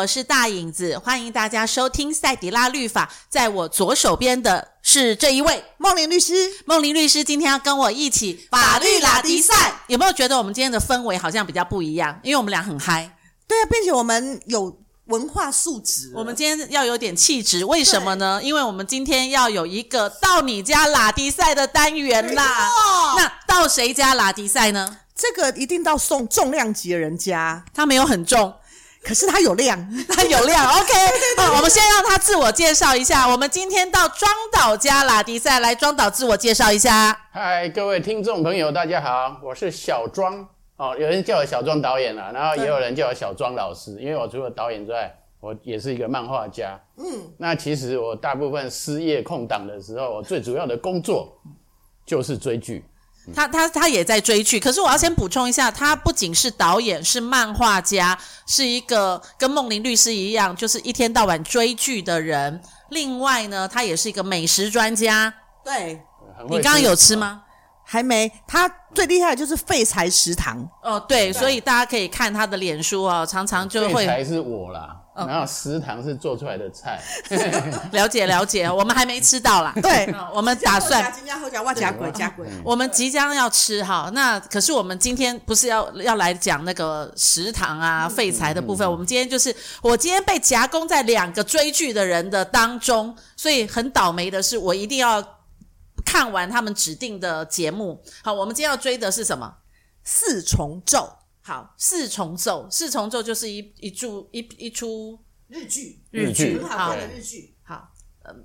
我是大影子，欢迎大家收听赛迪拉律法。在我左手边的是这一位梦玲律师，梦玲律师今天要跟我一起法律拉迪赛。有没有觉得我们今天的氛围好像比较不一样？因为我们俩很嗨。对啊，并且我们有文化素质，我们今天要有点气质。为什么呢？因为我们今天要有一个到你家拉迪赛的单元啦。那到谁家拉迪赛呢？这个一定到送重量级的人家，他没有很重。可是他有量，他有量，OK。好，我们先让他自我介绍一下。我们今天到庄导家拉迪赛，来庄导自我介绍一下。嗨，各位听众朋友，大家好，我是小庄哦，有人叫我小庄导演啦，然后也有人叫我小庄老师，因为我除了导演之外，我也是一个漫画家。嗯，那其实我大部分失业空档的时候，我最主要的工作就是追剧。他他他也在追剧，可是我要先补充一下，他不仅是导演，是漫画家，是一个跟梦玲律师一样，就是一天到晚追剧的人。另外呢，他也是一个美食专家。对，你刚刚有吃吗？还没。他最厉害的就是废柴食堂。哦，对，所以大家可以看他的脸书哦，常常就会。废柴是我啦。然后食堂是做出来的菜，了解了解，我们还没吃到啦。对，我们打算。今天喝加加鬼加鬼。我们即将要吃哈，那可是我们今天不是要要来讲那个食堂啊废材的部分，我们今天就是我今天被夹攻在两个追剧的人的当中，所以很倒霉的是我一定要看完他们指定的节目。好，我们今天要追的是什么？四重奏。好，四重奏，四重奏就是一一出一一出日剧，日剧很好看的日剧。好，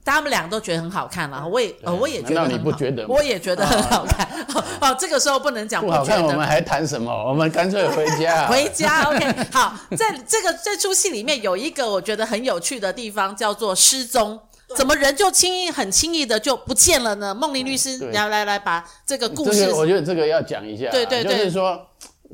他们两个都觉得很好看了，我也呃我也觉得你不觉得？我也觉得很好看。哦，这个时候不能讲不好看，我们还谈什么？我们干脆回家。回家，OK。好，在这个这出戏里面有一个我觉得很有趣的地方，叫做失踪。怎么人就轻易很轻易的就不见了呢？梦玲律师，来来来，把这个故事，我觉得这个要讲一下。对对对，就是说。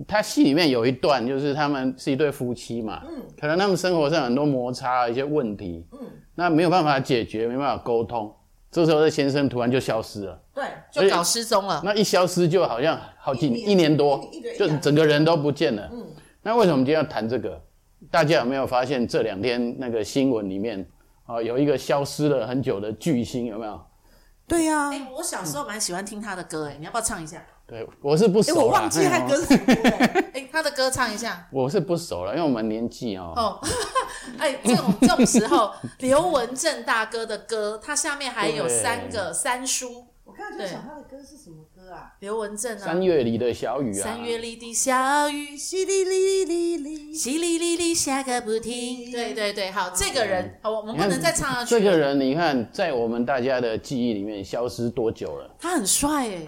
他戏里面有一段，就是他们是一对夫妻嘛，嗯，可能他们生活上很多摩擦，一些问题，嗯，那没有办法解决，没办法沟通，这时候这先生突然就消失了，对，就搞失踪了。那一消失就好像好几年，一年多，就整个人都不见了。嗯，那为什么我们今天要谈这个？大家有没有发现这两天那个新闻里面啊，有一个消失了很久的巨星，有没有？对呀，哎，我小时候蛮喜欢听他的歌，哎，你要不要唱一下？对，我是不熟哎。我忘记他歌是什么。哎，他的歌唱一下。我是不熟了，因为我们年纪哦。哦，哎，这种这种时候，刘文正大哥的歌，他下面还有三个三叔。我刚才就想他的歌是什么歌啊？刘文正啊。三月里的小雨啊。三月里的小雨，淅沥沥沥沥，淅沥沥沥下个不停。对对对，好，这个人，好，我们不能再唱下去。这个人，你看，在我们大家的记忆里面消失多久了？他很帅哎。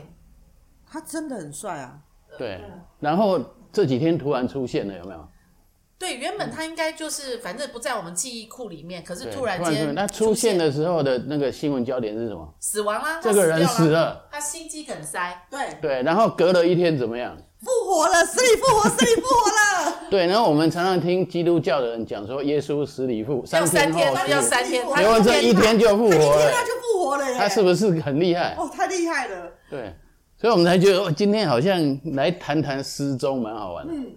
他真的很帅啊！对，然后这几天突然出现了，有没有？对，原本他应该就是反正不在我们记忆库里面，可是突然间，那出现的时候的那个新闻焦点是什么？死亡啦！这个人死了，他心肌梗塞。对对，然后隔了一天怎么样？复活了，死里复活，死里复活了。对，然后我们常常听基督教的人讲说，耶稣死里复三天后，要三天，结果这一天就复活了，他就复活了耶！他是不是很厉害？哦，太厉害了。对。所以我们才觉得今天好像来谈谈失踪，蛮好玩的。嗯，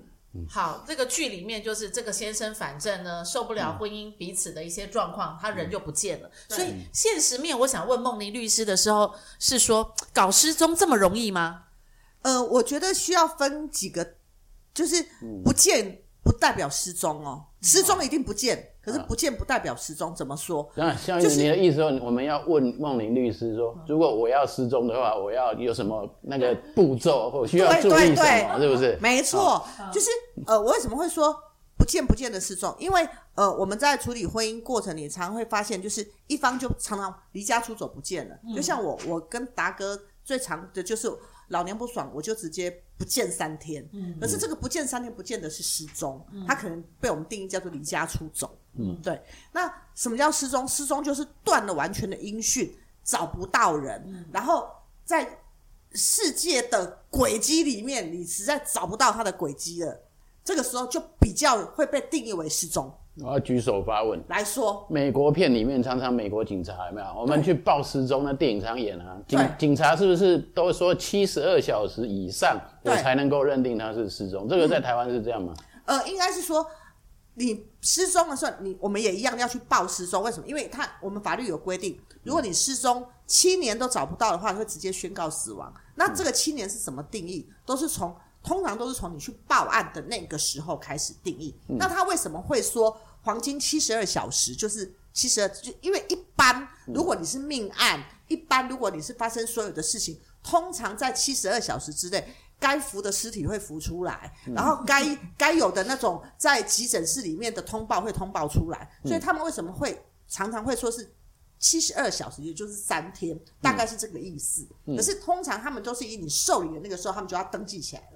好，这个剧里面就是这个先生，反正呢受不了婚姻彼此的一些状况，他人就不见了。所以现实面，我想问梦妮律师的时候，是说搞失踪这么容易吗？呃，我觉得需要分几个，就是不见不代表失踪哦，失踪一定不见。可是不见不代表失踪，怎么说？那像你的意思说，我们要问梦玲律师说，如果我要失踪的话，我要有什么那个步骤或需要注意什么？是不是？没错，就是呃，我为什么会说不见不见的失踪？因为呃，我们在处理婚姻过程里，常常会发现，就是一方就常常离家出走不见了。就像我，我跟达哥最常的就是。老娘不爽，我就直接不见三天。嗯，可是这个不见三天，不见得是失踪，嗯，他可能被我们定义叫做离家出走。嗯，对。那什么叫失踪？失踪就是断了完全的音讯，找不到人，嗯，然后在世界的轨迹里面，你实在找不到他的轨迹了，这个时候就比较会被定义为失踪。我要举手发问来说，美国片里面常常美国警察有没有？我们去报失踪，那电影常演啊。警警察是不是都说七十二小时以上我才能够认定他是失踪？这个在台湾是这样吗？呃，应该是说你失踪的时候，你我们也一样要去报失踪。为什么？因为他我们法律有规定，如果你失踪七年都找不到的话，会直接宣告死亡。那这个七年是什么定义？都是从通常都是从你去报案的那个时候开始定义。那他为什么会说黄金七十二小时？就是七十二，就因为一般如果你是命案，一般如果你是发生所有的事情，通常在七十二小时之内。该浮的尸体会浮出来，然后该该有的那种在急诊室里面的通报会通报出来，所以他们为什么会常常会说是七十二小时，也就是三天，大概是这个意思。可是通常他们都是以你受理的那个时候，他们就要登记起来了。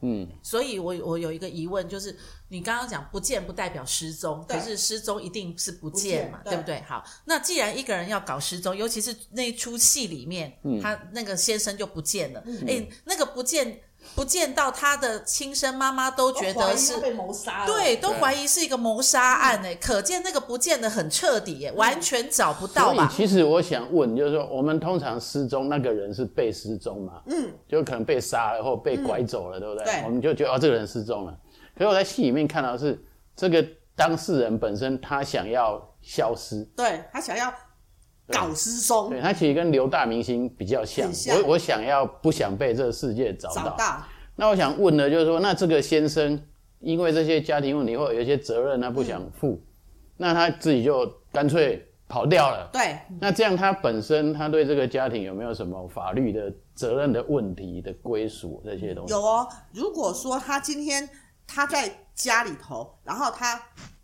嗯，所以我我有一个疑问，就是你刚刚讲不见不代表失踪，可是失踪一定是不见嘛，见对，对不对？好，那既然一个人要搞失踪，尤其是那一出戏里面，嗯、他那个先生就不见了，哎、嗯，那个不见。不见到他的亲生妈妈都觉得是被谋杀，对，都怀疑是一个谋杀案哎，可见那个不见得很彻底耶，完全找不到嘛。所以其实我想问，就是说我们通常失踪那个人是被失踪嘛？嗯，就可能被杀了或被拐走了，对不对？对，我们就觉得哦，这个人失踪了。可是我在戏里面看到的是这个当事人本身他想要消失，对，他想要搞失踪，对，他其实跟刘大明星比较像。像我我想要不想被这个世界找到。那我想问的，就是说，那这个先生因为这些家庭问题或者有一些责任，他不想负，嗯、那他自己就干脆跑掉了。对。那这样他本身他对这个家庭有没有什么法律的责任的问题的归属这些东西？有哦。如果说他今天他在家里头，然后他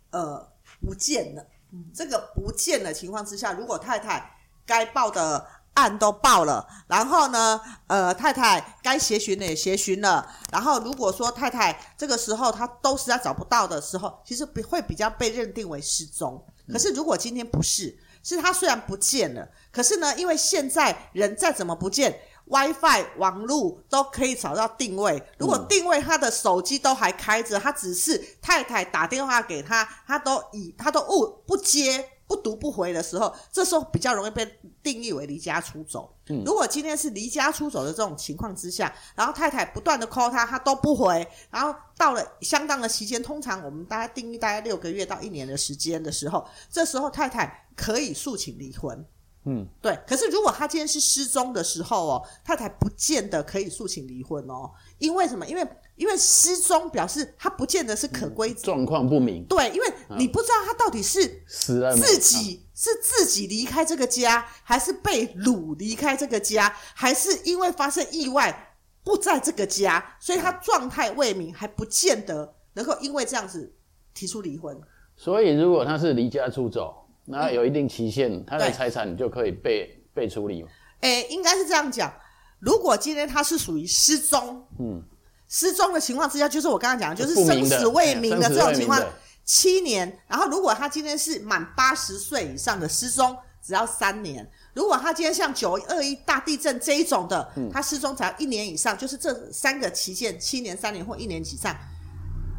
呃不见了，这个不见的情况之下，如果太太该报的。案都报了，然后呢，呃，太太该协寻的也协寻了，然后如果说太太这个时候她都实在找不到的时候，其实会比较被认定为失踪。可是如果今天不是，是她虽然不见了，可是呢，因为现在人再怎么不见，WiFi 网络都可以找到定位。如果定位他的手机都还开着，他只是太太打电话给他，他都以他都误不接。不读不回的时候，这时候比较容易被定义为离家出走。嗯，如果今天是离家出走的这种情况之下，然后太太不断的 call 他，他都不回，然后到了相当的期间，通常我们大概定义大概六个月到一年的时间的时候，这时候太太可以诉请离婚。嗯，对。可是如果他今天是失踪的时候哦，他才不见得可以诉请离婚哦，因为什么？因为因为失踪表示他不见得是可归，状况不明。对，因为你不知道他到底是死了自己是自己离开这个家，还是被掳离开这个家，还是因为发生意外不在这个家，所以他状态未明，还不见得能够因为这样子提出离婚。所以如果他是离家出走，那有一定期限，他的财产就可以被被处理吗？诶，应该是这样讲。如果今天他是属于失踪，嗯。失踪的情况之下，就是我刚刚讲的，就是生死未明的这种情况，七年。然后，如果他今天是满八十岁以上的失踪，只要三年。如果他今天像九二一大地震这一种的，他失踪只要一年以上，就是这三个期限，七年、三年或一年以上，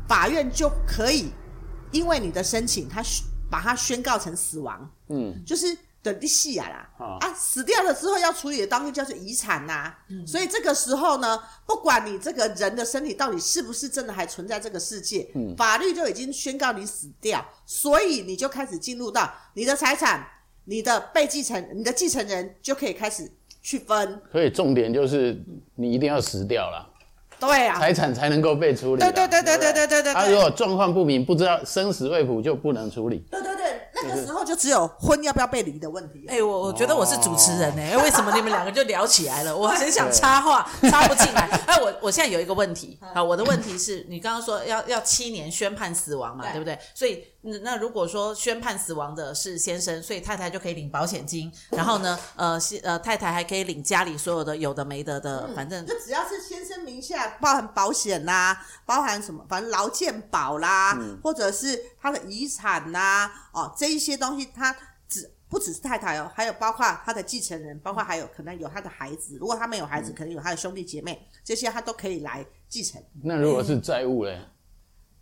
法院就可以因为你的申请，他把它宣告成死亡。嗯，就是。等利息啊啦，哦、啊，死掉了之后要处理的东西叫做遗产呐、啊，嗯、所以这个时候呢，不管你这个人的身体到底是不是真的还存在这个世界，嗯、法律就已经宣告你死掉，所以你就开始进入到你的财产，你的被继承，你的继承人就可以开始去分。所以重点就是你一定要死掉了，对啊，财产才能够被处理。对对对对对对对对。他如果状况不明，不知道生死未卜，就不能处理。对对对。那个时候就只有婚要不要被离的问题。哎、欸，我我觉得我是主持人哎、欸，为什么你们两个就聊起来了？我很想插话，插不进来。哎，我我现在有一个问题啊，我的问题是你刚刚说要要七年宣判死亡嘛，对不对？所以那如果说宣判死亡的是先生，所以太太就可以领保险金，然后呢，呃，呃，太太还可以领家里所有的有的没的的，反正就只要是先生名下，包含保险啦，包含什么，反正劳健保啦，或者是他的遗产呐，哦这。一些东西，他只不只是太太哦，还有包括他的继承人，包括还有可能有他的孩子。如果他没有孩子，可能有他的兄弟姐妹，这些他都可以来继承。那如果是债务嘞？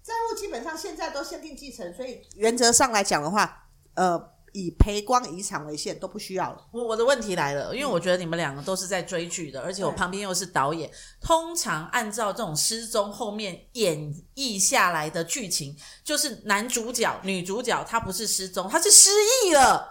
债务基本上现在都限定继承，所以原则上来讲的话，呃，以赔光遗产为限，都不需要了。我我的问题来了，因为我觉得你们两个都是在追剧的，而且我旁边又是导演。通常按照这种失踪后面演绎下来的剧情，就是男主角、女主角他不是失踪，他是失忆了。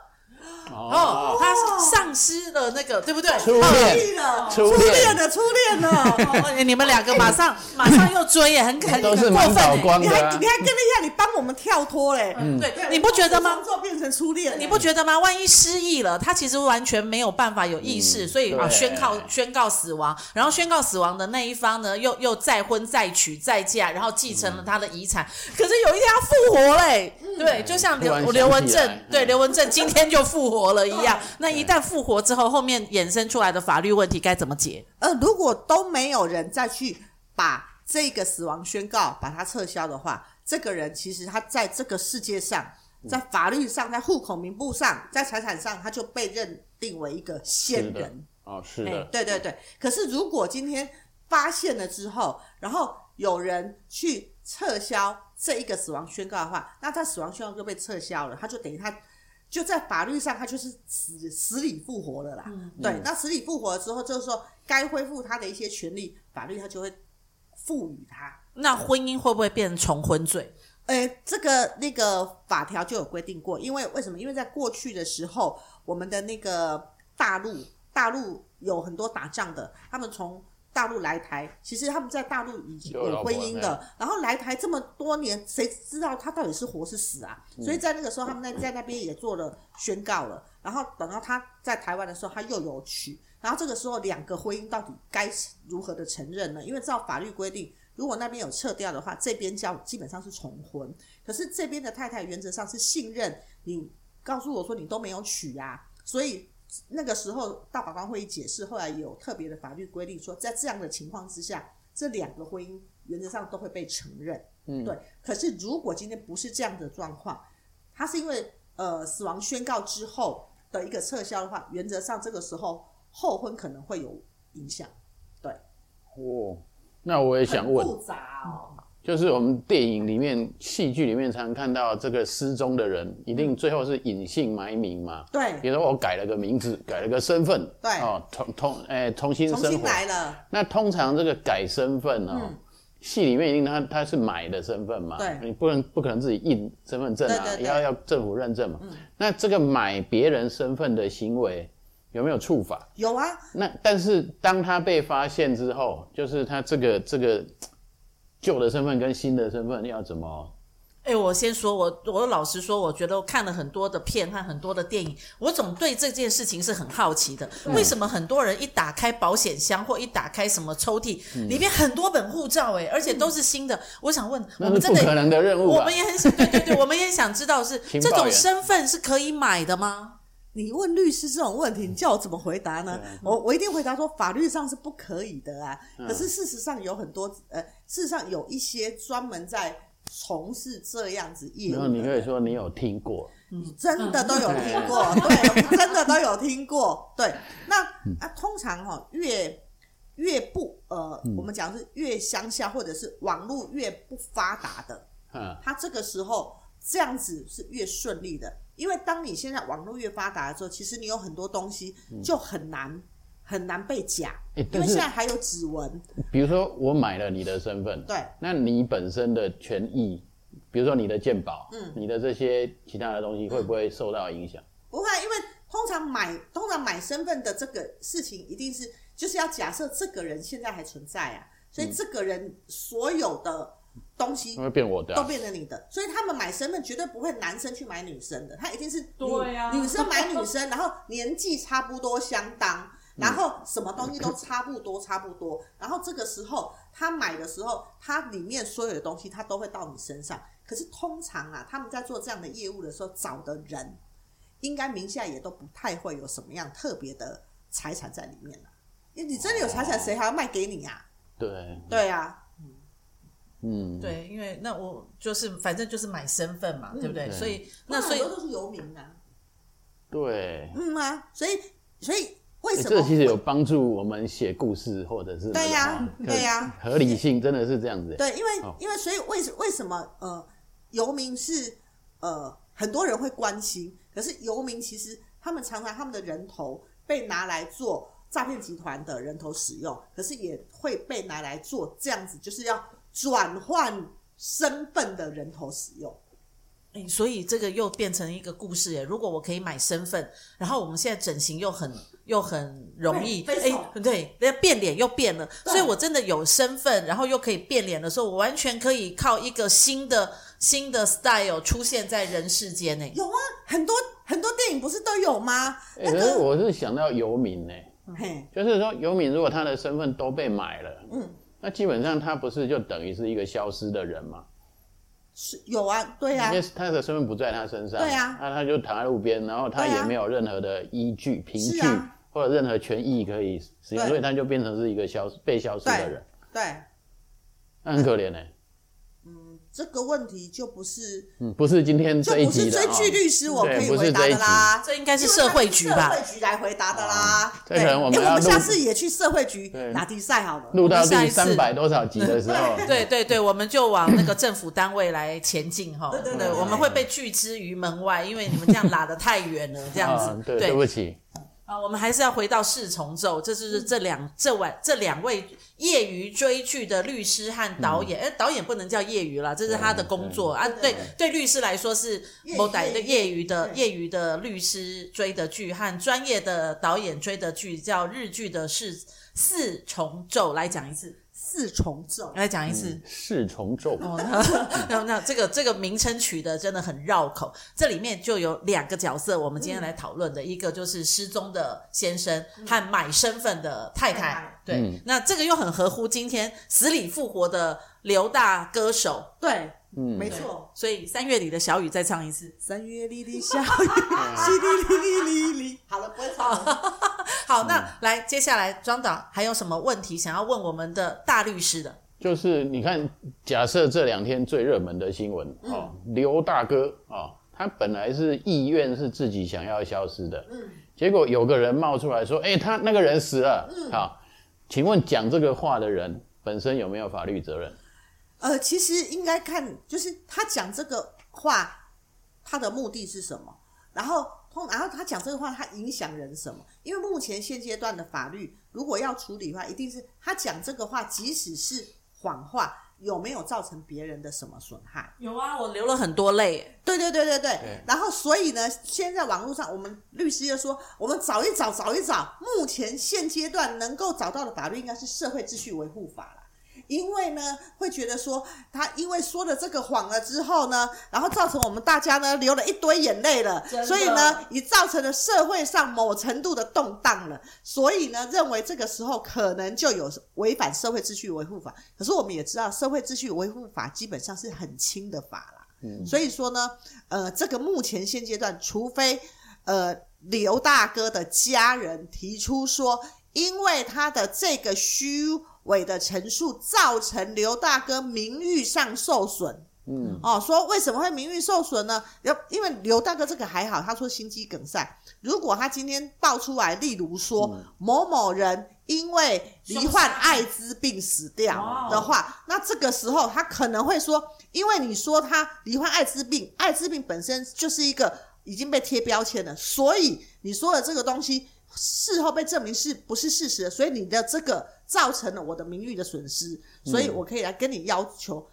哦，他丧失了那个，对不对？初恋了，初恋了，初恋了！你们两个马上马上又追，也很可都是蛮搞光的。你还你还跟了一下，你帮我们跳脱嘞？嗯，对，你不觉得吗？做变成初恋，你不觉得吗？万一失忆了，他其实完全没有办法有意识，所以啊，宣告宣告死亡，然后宣告死亡的那一方呢，又又再婚再娶再嫁，然后继承了他的遗产。可是有一天他复活嘞，对，就像刘刘文正，对，刘文正今天就复活。活了一样，那一旦复活之后，后面衍生出来的法律问题该怎么解？呃，如果都没有人再去把这个死亡宣告把它撤销的话，这个人其实他在这个世界上，在法律上，在户口名簿上，在财产上，他就被认定为一个先人。哦，是的，对对对。可是如果今天发现了之后，然后有人去撤销这一个死亡宣告的话，那他死亡宣告就被撤销了，他就等于他。就在法律上，他就是死死里复活了啦。嗯、对，那死里复活了之后，就是说该恢复他的一些权利，法律他就会赋予他。那婚姻会不会变成重婚罪？诶，这个那个法条就有规定过，因为为什么？因为在过去的时候，我们的那个大陆，大陆有很多打仗的，他们从。大陆来台，其实他们在大陆已经有婚姻的，然后来台这么多年，谁知道他到底是活是死啊？嗯、所以在那个时候，他们在在那边也做了宣告了。然后等到他在台湾的时候，他又有娶。然后这个时候，两个婚姻到底该如何的承认呢？因为照法律规定，如果那边有撤掉的话，这边叫基本上是重婚。可是这边的太太原则上是信任你，告诉我说你都没有娶啊，所以。那个时候，大法官会议解释，后来有特别的法律规定说，在这样的情况之下，这两个婚姻原则上都会被承认。嗯，对。可是如果今天不是这样的状况，他是因为呃死亡宣告之后的一个撤销的话，原则上这个时候后婚可能会有影响。对。哦，那我也想问。复杂哦。就是我们电影里面、戏剧里面常常看到这个失踪的人，一定最后是隐姓埋名嘛？对。比如说我改了个名字，改了个身份，对，哦，重重哎，重新生活。重新来了。那通常这个改身份哦，戏里面一定他他是买的身份嘛？对。你不能不可能自己印身份证啊，要要政府认证嘛。那这个买别人身份的行为有没有处罚？有啊。那但是当他被发现之后，就是他这个这个。旧的身份跟新的身份要怎么？哎、欸，我先说，我我老实说，我觉得我看了很多的片和很多的电影，我总对这件事情是很好奇的。嗯、为什么很多人一打开保险箱或一打开什么抽屉，嗯、里面很多本护照，哎，而且都是新的。嗯、我想问，我们真的不可能的任务，我们也很想，对对对，我们也想知道是这种身份是可以买的吗？你问律师这种问题，你叫我怎么回答呢？嗯、我我一定回答说法律上是不可以的啊。嗯、可是事实上有很多呃，事实上有一些专门在从事这样子业务。然后你可以说你有听过，你真的都有听过，嗯、对，真的都有听过。对，那啊，通常哈、哦，越越不呃，嗯、我们讲是越乡下或者是网络越不发达的，嗯，他这个时候这样子是越顺利的。因为当你现在网络越发达的时候，其实你有很多东西就很难、嗯、很难被假，欸、因为现在还有指纹。比如说我买了你的身份，对，那你本身的权益，比如说你的鉴宝，嗯，你的这些其他的东西会不会受到影响？嗯、不会，因为通常买通常买身份的这个事情，一定是就是要假设这个人现在还存在啊，所以这个人所有的。东西都会变我的，都变成你的，所以他们买身份绝对不会男生去买女生的，他一定是女、啊、女生买女生，然后年纪差不多相当，然后什么东西都差不多差不多，然后这个时候他买的时候，他里面所有的东西他都会到你身上。可是通常啊，他们在做这样的业务的时候找的人，应该名下也都不太会有什么样特别的财产在里面了。因为你真的有财产，谁还要卖给你啊？对，对啊。嗯，对，因为那我就是反正就是买身份嘛，嗯、对不对？所以那所以都是游民啊。对。嗯啊，所以所以为什么？这其实有帮助我们写故事，或者是对呀、啊，对呀、啊，合理性真的是这样子。对，因为因为所以为为什么呃游民是呃很多人会关心，可是游民其实他们常常他们的人头被拿来做诈骗集团的人头使用，可是也会被拿来做这样子，就是要转换身份的人头使用。哎，所以这个又变成一个故事耶。如果我可以买身份，然后我们现在整形又很又很容易，哎，对，那变脸又变了。所以我真的有身份，然后又可以变脸的时候，我完全可以靠一个新的新的 style 出现在人世间呢。有啊，很多很多电影不是都有吗？那个我是想到游民呢，嘿，就是说游民如果他的身份都被买了，嗯，那基本上他不是就等于是一个消失的人吗？是有啊，对啊，因为他的身份不在他身上，对啊，那他就躺在路边，然后他也没有任何的依据、凭据、啊、或者任何权益可以使用，所以他就变成是一个消被消失的人，对，那很可怜呢、欸。这个问题就不是，嗯，不是今天这一集的，就不是追剧律师我可以回答的啦，这应该是社会局吧？社会局来回答的啦。对，可能我们我们下次也去社会局打比赛好了。录到第三百多少集的时候，对对对，我们就往那个政府单位来前进哈。对对对，我们会被拒之于门外，因为你们这样拉的太远了，这样子。对，对不起。啊，我们还是要回到四重奏，这就是这两这晚这两位业余追剧的律师和导演。哎、嗯，导演不能叫业余了，这是他的工作啊。对对，律师来说是某歹的业余的业余的律师追的剧，和专业的导演追的剧叫日剧的四四重奏，来讲一次。四重奏，来讲一次。嗯、四重奏。哦，那 那，那这个这个名称取得真的很绕口。这里面就有两个角色，我们今天来讨论的，嗯、一个就是失踪的先生和买身份的太太。嗯、对，嗯、那这个又很合乎今天死里复活的刘大歌手。对。嗯，没错，所以三月里的小雨再唱一次。三月里的小雨，淅沥沥沥沥沥。好了，不会唱了。好，那来接下来庄导还有什么问题想要问我们的大律师的？就是你看，假设这两天最热门的新闻哦，刘大哥哦，他本来是意愿是自己想要消失的，嗯，结果有个人冒出来说，哎，他那个人死了，嗯，好，请问讲这个话的人本身有没有法律责任？呃，其实应该看，就是他讲这个话，他的目的是什么？然后通，然后他讲这个话，他影响人什么？因为目前现阶段的法律，如果要处理的话，一定是他讲这个话，即使是谎话，有没有造成别人的什么损害？有啊，我流了很多泪。对对对对对。对然后，所以呢，现在网络上，我们律师又说，我们找一找，找一找，目前现阶段能够找到的法律，应该是社会秩序维护法了。因为呢，会觉得说他因为说了这个谎了之后呢，然后造成我们大家呢流了一堆眼泪了，所以呢，也造成了社会上某程度的动荡了。所以呢，认为这个时候可能就有违反社会秩序维护法。可是我们也知道，社会秩序维护法基本上是很轻的法啦。嗯，所以说呢，呃，这个目前现阶段，除非呃刘大哥的家人提出说，因为他的这个虚。伪的陈述造成刘大哥名誉上受损，嗯，哦，说为什么会名誉受损呢？因为刘大哥这个还好，他说心肌梗塞。如果他今天爆出来，例如说某某人因为罹患艾滋病死掉的话，那这个时候他可能会说，因为你说他罹患艾滋病，艾滋病本身就是一个已经被贴标签了，所以你说的这个东西事后被证明是不是事实的，所以你的这个。造成了我的名誉的损失，所以我可以来跟你要求，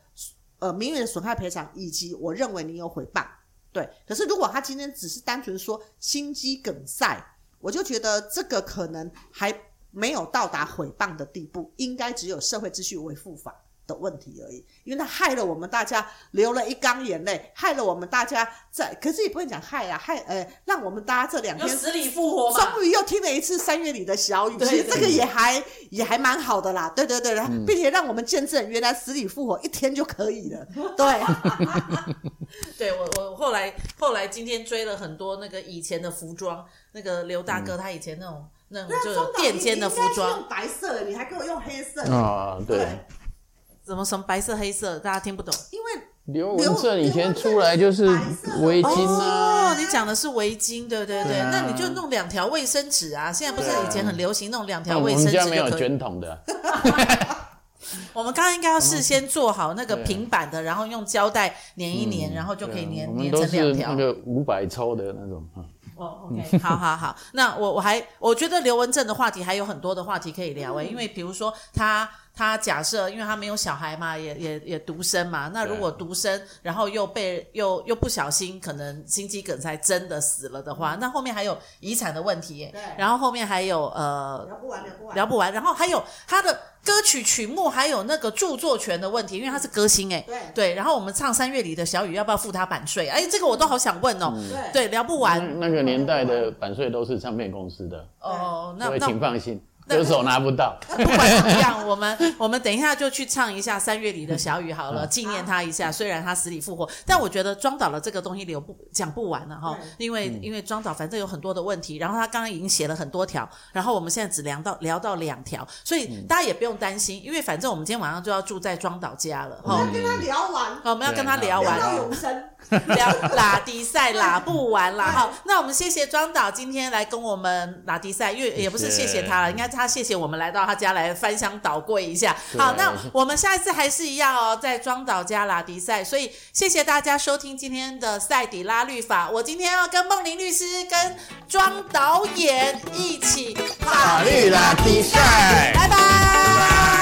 呃，名誉的损害赔偿，以及我认为你有诽谤，对。可是如果他今天只是单纯说心肌梗塞，我就觉得这个可能还没有到达诽谤的地步，应该只有社会秩序维护法的问题而已，因为他害了我们大家流了一缸眼泪，害了我们大家在，可是也不会讲害啊，害呃，让我们大家这两天死里复活，终于又听了一次三月里的小雨，其实这个也还也还蛮好的啦，对对对，嗯、并且让我们见证原来死里复活一天就可以了，对，对我我后来后来今天追了很多那个以前的服装，那个刘大哥他以前那种、嗯、那种就有垫肩的服装，用白色的，你还给我用黑色啊，对。对怎么什么白色黑色？大家听不懂。因为刘文正以前出来就是围巾啊。哦，你讲的是围巾，对对对。那你就弄两条卫生纸啊！现在不是以前很流行弄两条卫生纸？我们家没有卷筒的。我们刚刚应该要事先做好那个平板的，然后用胶带粘一粘，然后就可以粘粘成两条。那个五百抽的那种。哦、oh，OK，好好好，那我我还我觉得刘文正的话题还有很多的话题可以聊诶，因为比如说他他假设，因为他没有小孩嘛，也也也独生嘛，那如果独生，然后又被又又不小心可能心肌梗塞真的死了的话，那后面还有遗产的问题耶，对，然后后面还有呃聊不完聊不完。聊不完，然后还有他的。歌曲曲目还有那个著作权的问题，因为他是歌星哎，对。对，然后我们唱三月里的小雨要不要付他版税？哎，这个我都好想问哦，嗯、对，聊不完。那个年代的版税都是唱片公司的。哦，那那请放心。歌手拿不到，不管怎么样，我们 我们等一下就去唱一下三月里的小雨好了，纪念他一下。虽然他死里复活，但我觉得庄导的这个东西留不讲不完了哈，因为因为庄导反正有很多的问题，然后他刚刚已经写了很多条，然后我们现在只聊到聊到两条，所以大家也不用担心，因为反正我们今天晚上就要住在庄导家了哈。我们要跟他聊完，好，我们要跟他聊完，聊到永生，聊拉迪赛拉不完啦。好。那我们谢谢庄导今天来跟我们拉迪赛，因为也不是谢谢他了，应该他谢谢我们来到。他家来翻箱倒柜一下，好，那我们下一次还是一样哦，在庄导家拉迪赛，所以谢谢大家收听今天的赛底拉律法。我今天要跟梦玲律师跟庄导演一起法律拉迪赛，拜拜。